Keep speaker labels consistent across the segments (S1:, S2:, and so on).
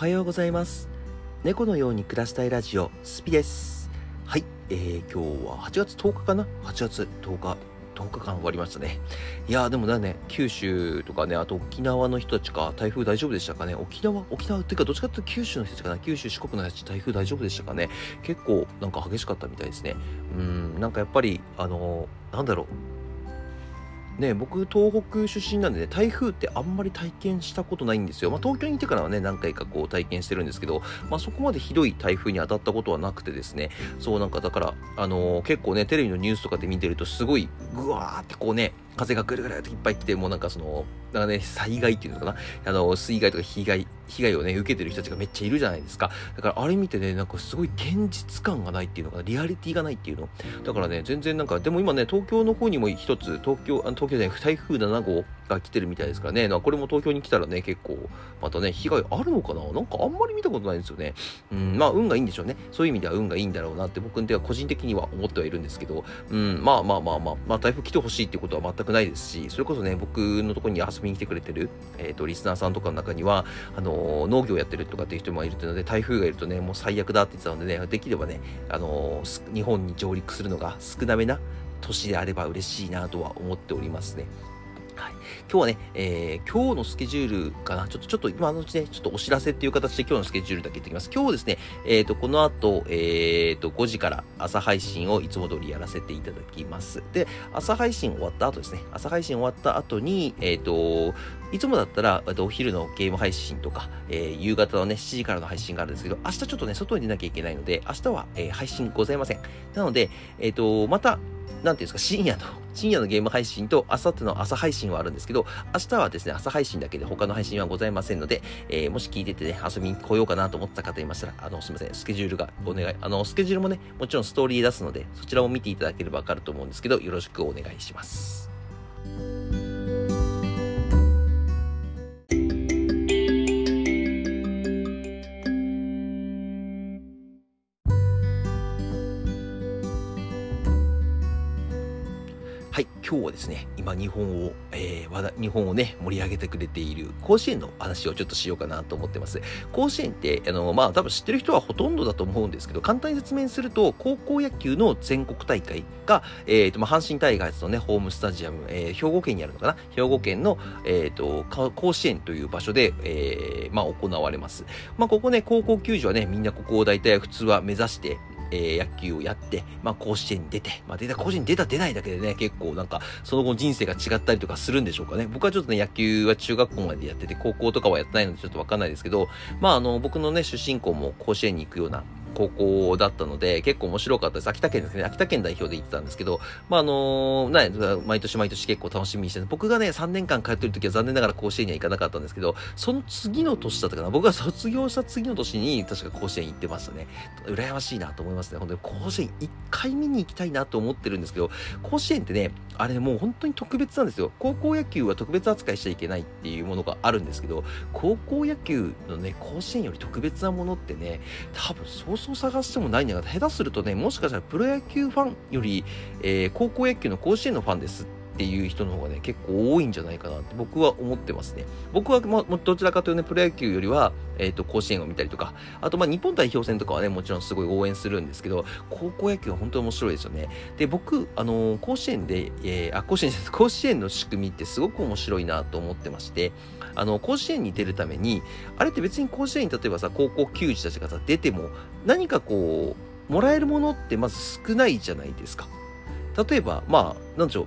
S1: はようございます。猫のように暮らしたいラジオスピです。はい、えー、今日は8月10日かな？8月10日10日間終わりましたね。いやーでもだね九州とかねあと沖縄の人たちか台風大丈夫でしたかね？沖縄？沖縄っていうかどっちかっていうと九州の人たちかな？九州四国の人たち台風大丈夫でしたかね？結構なんか激しかったみたいですね。うんなんかやっぱりあのー、なんだろう。ね、僕、東北出身なんでね、台風ってあんまり体験したことないんですよ。まあ、東京にいてからはね、何回かこう体験してるんですけど、まあ、そこまでひどい台風に当たったことはなくてですね、そうなんかだから、あのー、結構ね、テレビのニュースとかで見てると、すごい、ぐわーってこうね、風がぐるぐるっといっぱい来て、もうなんかその、なんかね、災害っていうのかな、あの、水害とか被害、被害をね、受けてる人たちがめっちゃいるじゃないですか。だからあれ見てね、なんかすごい現実感がないっていうのかな、リアリティがないっていうの。だからね、全然なんか、でも今ね、東京の方にも一つ、東京、あの東京で、ね、台風7号が来てるみたいですからね、これも東京に来たらね、結構、またね、被害あるのかな？なんかあんまり見たことないんですよね。うん、まあ、運がいいんでしょうね。そういう意味では運がいいんだろうなって僕では個人的には思ってはいるんですけど、うん、まあまあまあまあ、まあ、台風来てほしいっていうことは全くないですし、それこそね、僕のところに遊びに来てくれてる、えっ、ー、と、リスナーさんとかの中には、あのー、農業やってるとかっていう人もいるというので、台風がいるとね、もう最悪だって言ってたのでね、できればね、あのー、日本に上陸するのが少なめな年であれば嬉しいなとは思っておりますね。今日はね、えー、今日のスケジュールかな、ちょっと、ちょっと今のうちね、ちょっとお知らせっていう形で今日のスケジュールだけ言ってきます。今日ですね、えっ、ー、と、この後、えっ、ー、と、5時から朝配信をいつも通りやらせていただきます。で、朝配信終わった後ですね、朝配信終わった後に、えっ、と、いつもだったら、お昼のゲーム配信とか、えー、夕方のね、7時からの配信があるんですけど、明日ちょっとね、外に出なきゃいけないので、明日は、えー、配信ございません。なので、えっ、と、また、なんていうんですか、深夜の、深夜のゲーム配信と、明後日の朝配信はあるんですけど、明日はですね、朝配信だけで他の配信はございませんので、えー、もし聞いててね、遊びに来ようかなと思った方いましたら、あの、すいません、スケジュールがお願い、あの、スケジュールもね、もちろんストーリー出すので、そちらも見ていただければわかると思うんですけど、よろしくお願いします。今日はですね、今日本を、えー、日本をね、盛り上げてくれている甲子園の話をちょっとしようかなと思ってます。甲子園って、あの、まあ、多分知ってる人はほとんどだと思うんですけど、簡単に説明すると、高校野球の全国大会が、えっ、ー、と、まあ、阪神タイガースのね、ホームスタジアム、えー、兵庫県にあるのかな？兵庫県の、えっ、と、甲子園という場所で、え、まあ、行われます。まあ、ここね、高校球児はね、みんなここを大体普通は目指して、え、野球をやって、まあ、甲子園に出て、まあ、出た、甲子園に出た出ないだけでね、結構なんか、その後人生が違ったりとかするんでしょうかね。僕はちょっとね、野球は中学校までやってて、高校とかはやってないのでちょっとわかんないですけど、まあ、あの、僕のね、出身校も甲子園に行くような、高校だったので、結構面白かったです。秋田県ですね。秋田県代表で行ってたんですけど、まあ、あのー、ね、毎年毎年結構楽しみにして僕がね、3年間通ってる時は残念ながら甲子園には行かなかったんですけど、その次の年だったかな。僕が卒業した次の年に確か甲子園行ってましたね。羨ましいなと思いますね。本当に甲子園一回見に行きたいなと思ってるんですけど、甲子園ってね、あれもう本当に特別なんですよ。高校野球は特別扱いしちゃいけないっていうものがあるんですけど、高校野球のね、甲子園より特別なものってね、多分そうそう探してもないんだが、下手するとね、もしかしたらプロ野球ファンより、えー、高校野球の甲子園のファンですってていう人の方がね、結構多いんじゃないかなって僕は思ってますね。僕は、ま、どちらかというとね、プロ野球よりは、えっ、ー、と、甲子園を見たりとか、あと、まあ、日本代表戦とかはね、もちろんすごい応援するんですけど、高校野球は本当に面白いですよね。で、僕、あのー、甲子園で、えー、あ、甲子園 甲子園の仕組みってすごく面白いなと思ってまして、あの、甲子園に出るために、あれって別に甲子園に例えばさ、高校球児たちがさ、出ても、何かこう、もらえるものってまず少ないじゃないですか。例えば、まあ、なんでしょう、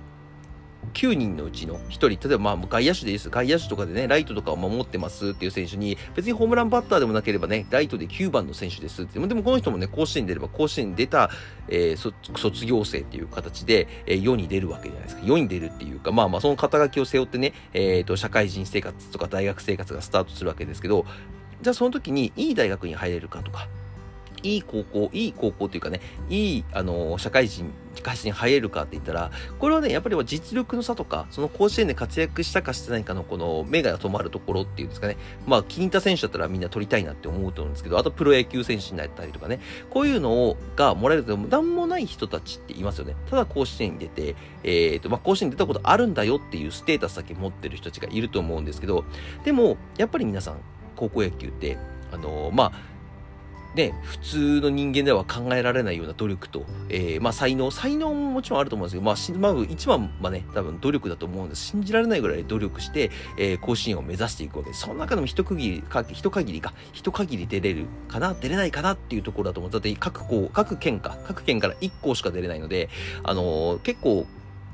S1: 9人のうちの1人、例えばまあ外野手でいいです。外野手とかでね、ライトとかを守ってますっていう選手に、別にホームランバッターでもなければね、ライトで9番の選手ですって。でもこの人もね、甲子園に出れば甲子園に出た、えー、卒業生っていう形で、えー、世に出るわけじゃないですか。世に出るっていうか、まあまあその肩書きを背負ってね、えっ、ー、と、社会人生活とか大学生活がスタートするわけですけど、じゃあその時にいい大学に入れるかとか、いい高校、いい高校というかね、いい、あの、社会人、会社に入れるかって言ったら、これはね、やっぱり実力の差とか、その甲子園で活躍したかしてないかのこの目が止まるところっていうんですかね。まあ、気に入った選手だったらみんな取りたいなって思うと思うんですけど、あとプロ野球選手になったりとかね、こういうのをがもらえると、なんもない人たちっていますよね。ただ甲子園に出て、えっ、ー、と、まあ、甲子園に出たことあるんだよっていうステータスだけ持ってる人たちがいると思うんですけど、でも、やっぱり皆さん、高校野球って、ああのまあね、普通の人間では考えられないような努力と、えー、まあ才能、才能ももちろんあると思うんですけど、まあ、まあ、一番はね、多分努力だと思うんです。信じられないぐらい努力して、えー、甲子園を目指していくわけです。その中でも一区切りか、一限りか、一限り出れるかな、出れないかなっていうところだと思う。だって各校、各県か、各県から1校しか出れないので、あのー、結構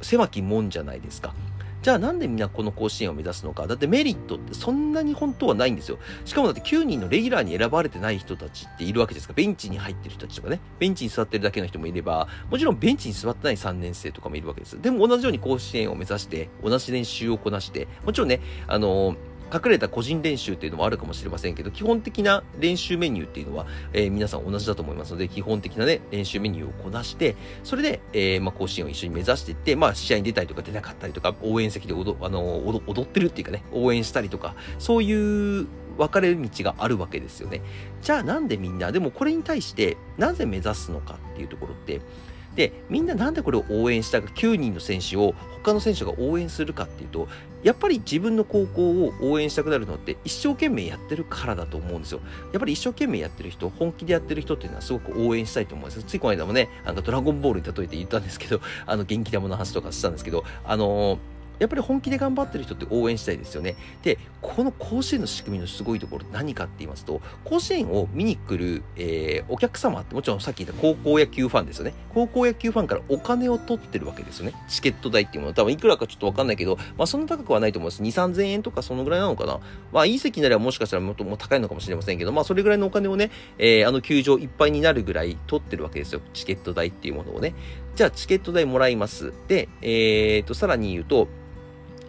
S1: 狭きもんじゃないですか。じゃあなんでみんなこの甲子園を目指すのか。だってメリットってそんなに本当はないんですよ。しかもだって9人のレギュラーに選ばれてない人たちっているわけですから、ベンチに入ってる人たちとかね、ベンチに座ってるだけの人もいれば、もちろんベンチに座ってない3年生とかもいるわけです。でも同じように甲子園を目指して、同じ練習をこなして、もちろんね、あのー隠れた個人練習っていうのもあるかもしれませんけど、基本的な練習メニューっていうのは、えー、皆さん同じだと思いますので、基本的なね、練習メニューをこなして、それで、えー、まあ、甲子園を一緒に目指していって、まあ、試合に出たりとか出なかったりとか、応援席で踊あの踊ってるっていうかね、応援したりとか、そういう分かれる道があるわけですよね。じゃあなんでみんな、でもこれに対して、なぜ目指すのかっていうところって、で、みんななんでこれを応援したか、9人の選手を他の選手が応援するかっていうと、やっぱり自分の高校を応援したくなるのって一生懸命やってるからだと思うんですよ。やっぱり一生懸命やってる人、本気でやってる人っていうのはすごく応援したいと思うんです。ついこの間もね、なんかドラゴンボールに例えて言ったんですけど、あの元気玉の話とかしたんですけど、あのーやっぱり本気で頑張ってる人って応援したいですよね。で、この甲子園の仕組みのすごいところ何かって言いますと、甲子園を見に来る、えー、お客様ってもちろんさっき言った高校野球ファンですよね。高校野球ファンからお金を取ってるわけですよね。チケット代っていうもの。多分いくらかちょっとわかんないけど、まあそんな高くはないと思います。2、3000円とかそのぐらいなのかな。まあいい席になればもしかしたらもっとも高いのかもしれませんけど、まあそれぐらいのお金をね、えー、あの球場いっぱいになるぐらい取ってるわけですよ。チケット代っていうものをね。じゃあチケット代もらいます。で、えー、と、さらに言うと、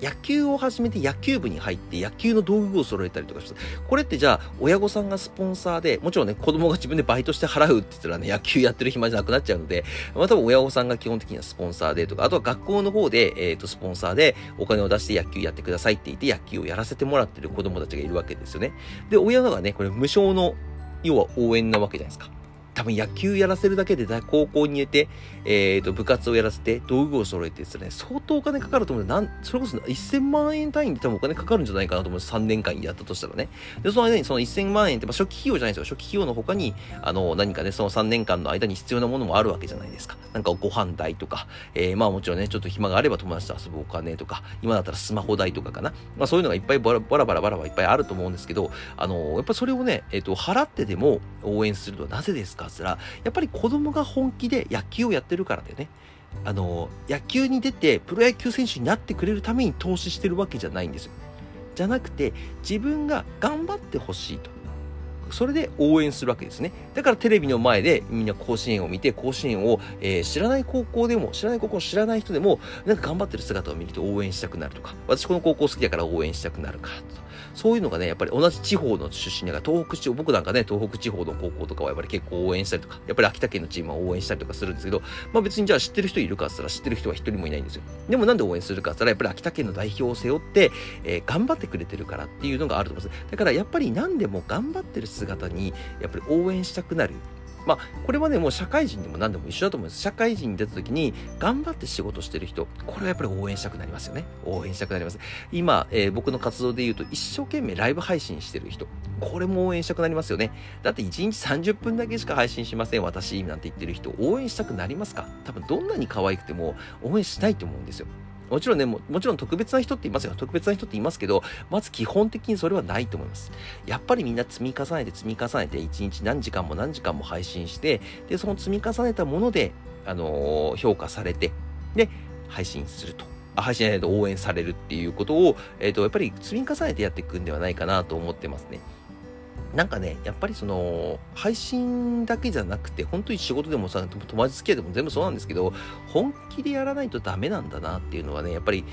S1: 野球を始めて野球部に入って野球の道具を揃えたりとかして、これってじゃあ親御さんがスポンサーで、もちろんね、子供が自分でバイトして払うって言ったらね、野球やってる暇じゃなくなっちゃうので、まあ多分親御さんが基本的にはスポンサーでとか、あとは学校の方で、えっ、ー、と、スポンサーでお金を出して野球やってくださいって言って野球をやらせてもらってる子供たちがいるわけですよね。で、親がね、これ無償の、要は応援なわけじゃないですか。多分野球やらせるだけで高校に入れて、えっ、ー、と、部活をやらせて、道具を揃えてですね、相当お金かかると思うなん、それこそ1000万円単位で多分お金かかるんじゃないかなと思う3年間やったとしたらね。で、その間にその1000万円って、まあ、初期費用じゃないですよ。初期費用の他に、あの、何かね、その3年間の間に必要なものもあるわけじゃないですか。なんかご飯代とか、えー、まあもちろんね、ちょっと暇があれば友達と遊ぶお金とか、今だったらスマホ代とかかな。まあそういうのがいっぱいバラバラバラバラいっぱいあると思うんですけど、あの、やっぱそれをね、えっ、ー、と、払ってでも応援するのはなぜですかって言ったら、やっぱり子供が本気で野球をやってるからでね、あの、野球に出てプロ野球選手になってくれるために投資してるわけじゃないんですよ。じゃなくて、自分が頑張ってほしいと。それで応援するわけですね。だからテレビの前でみんな甲子園を見て、甲子園を、えー、知らない高校でも、知らない高校知らない人でも、なんか頑張ってる姿を見ると応援したくなるとか、私この高校好きだから応援したくなるかと。そういうのがね、やっぱり同じ地方の出身だから、東北地方、僕なんかね、東北地方の高校とかはやっぱり結構応援したりとか、やっぱり秋田県のチームは応援したりとかするんですけど、まあ別にじゃあ知ってる人いるかって言ったら知ってる人は一人もいないんですよ。でもなんで応援するかって言ったら、やっぱり秋田県の代表を背負って、えー、頑張ってくれてるからっていうのがあると思います。だからやっぱり何でも頑張ってる姿に、やっぱり応援したくなる。まあ、これはね、もう社会人でも何でも一緒だと思います。社会人に出た時に、頑張って仕事してる人、これはやっぱり応援したくなりますよね。応援したくなります。今、えー、僕の活動で言うと、一生懸命ライブ配信してる人、これも応援したくなりますよね。だって1日30分だけしか配信しません、私、なんて言ってる人、応援したくなりますか？多分どんなに可愛くても応援したいと思うんですよ。もちろんねも、もちろん特別な人っていますよ。特別な人っていますけど、まず基本的にそれはないと思います。やっぱりみんな積み重ねて積み重ねて、1日何時間も何時間も配信して、で、その積み重ねたもので、あのー、評価されて、で、配信すると。あ配信じゃないと応援されるっていうことを、えっ、ー、と、やっぱり積み重ねてやっていくんではないかなと思ってますね。なんかね、やっぱりその、配信だけじゃなくて、本当に仕事でもさ、友達付き合いでも全部そうなんですけど、本気でやらないとダメなんだなっていうのはね、やっぱり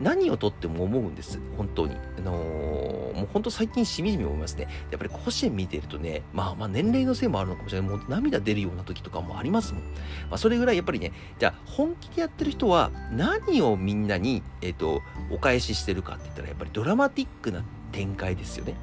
S1: 何をとっても思うんです。本当に。あのー、もう本当最近しみじみ思いますね。やっぱり甲子園見てるとね、まあまあ年齢のせいもあるのかもしれない。もう涙出るような時とかもありますもん。まあそれぐらいやっぱりね、じゃあ本気でやってる人は何をみんなに、えっ、ー、と、お返ししてるかって言ったらやっぱりドラマティックな展開ですよね。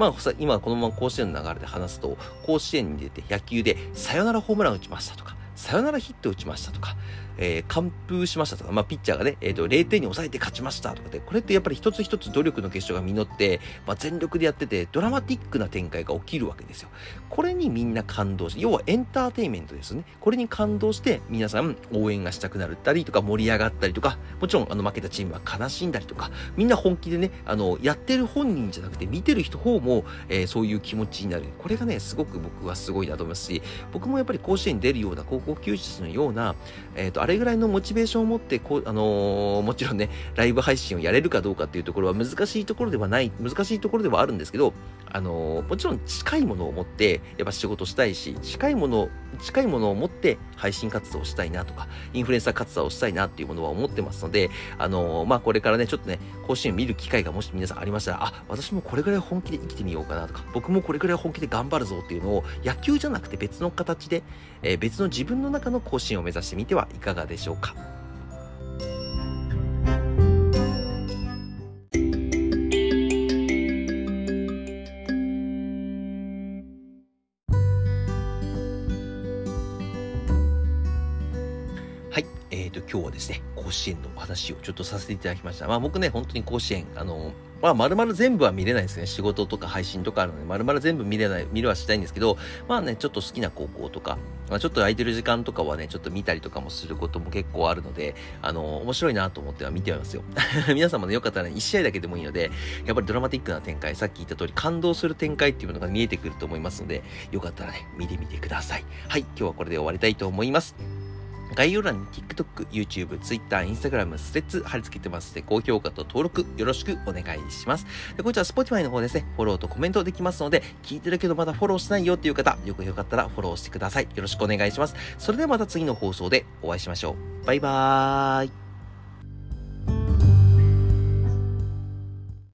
S1: まあ、今このまま甲子園の流れで話すと、甲子園に出て野球でサヨナラホームラン打ちましたとか、サヨナラヒット打ちましたとか、えー、完封しましたとか、まあ、ピッチャーがね、えっ、ー、と、0点に抑えて勝ちましたとかで、これってやっぱり一つ一つ努力の結晶が実って、まあ、全力でやってて、ドラマティックな展開が起きるわけですよ。これにみんな感動して、要はエンターテインメントですね。これに感動して、皆さん応援がしたくなったりとか、盛り上がったりとか、もちろん、あの、負けたチームは悲しんだりとか、みんな本気でね、あの、やってる本人じゃなくて、見てる人方も、えー、そういう気持ちになる。これがね、すごく僕はすごいなと思いますし、僕もやっぱり甲子園に出るような高校球児のような、えっ、ー、と、あれぐらいのモチベーションを持って、こう、あのー、もちろんね、ライブ配信をやれるかどうかっていうところは難しいところではない、難しいところではあるんですけど、あのー、もちろん近いものを持って、やっぱ仕事したいし、近いもの、近いものを持って配信活動をしたいなとか、インフルエンサー活動をしたいなっていうものは思ってますので、あのー、まあ、これからね、ちょっとね、甲子園見る機会がもし皆さんありましたら、あ、私もこれぐらい本気で生きてみようかなとか、僕もこれぐらい本気で頑張るぞっていうのを、野球じゃなくて別の形で、えー、別の自分分の中の甲子園を目指してみてはいかがでしょうか。甲子園のお話をちょっとさせていただきました。まあ僕ね、本当に甲子園、あの、まあ丸々全部は見れないですね。仕事とか配信とかあるので、丸々全部見れない、見るはしたいんですけど、まあね、ちょっと好きな高校とか、まあ、ちょっと空いてる時間とかはね、ちょっと見たりとかもすることも結構あるので、あの、面白いなと思っては見てますよ。皆様ね、よかったらね、1試合だけでもいいので、やっぱりドラマティックな展開、さっき言った通り感動する展開っていうのが見えてくると思いますので、よかったらね、見てみてください。はい、今日はこれで終わりたいと思います。概要欄に TikTok、YouTube、Twitter、Instagram、スレッズ貼り付けてますので、高評価と登録よろしくお願いします。でこちら Spotify の方ですね、フォローとコメントできますので、聞いてるけどまだフォローしてないよっていう方、よくよかったらフォローしてください。よろしくお願いします。それではまた次の放送でお会いしましょう。バイバーイ。